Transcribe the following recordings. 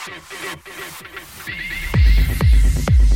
Thank you.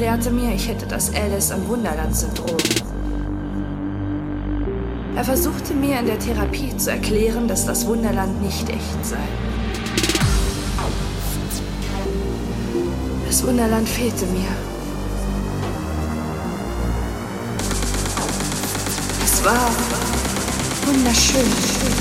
Erklärte mir, ich hätte das Alice am Wunderland-Syndrom. Er versuchte mir in der Therapie zu erklären, dass das Wunderland nicht echt sei. Das Wunderland fehlte mir. Es war wunderschön.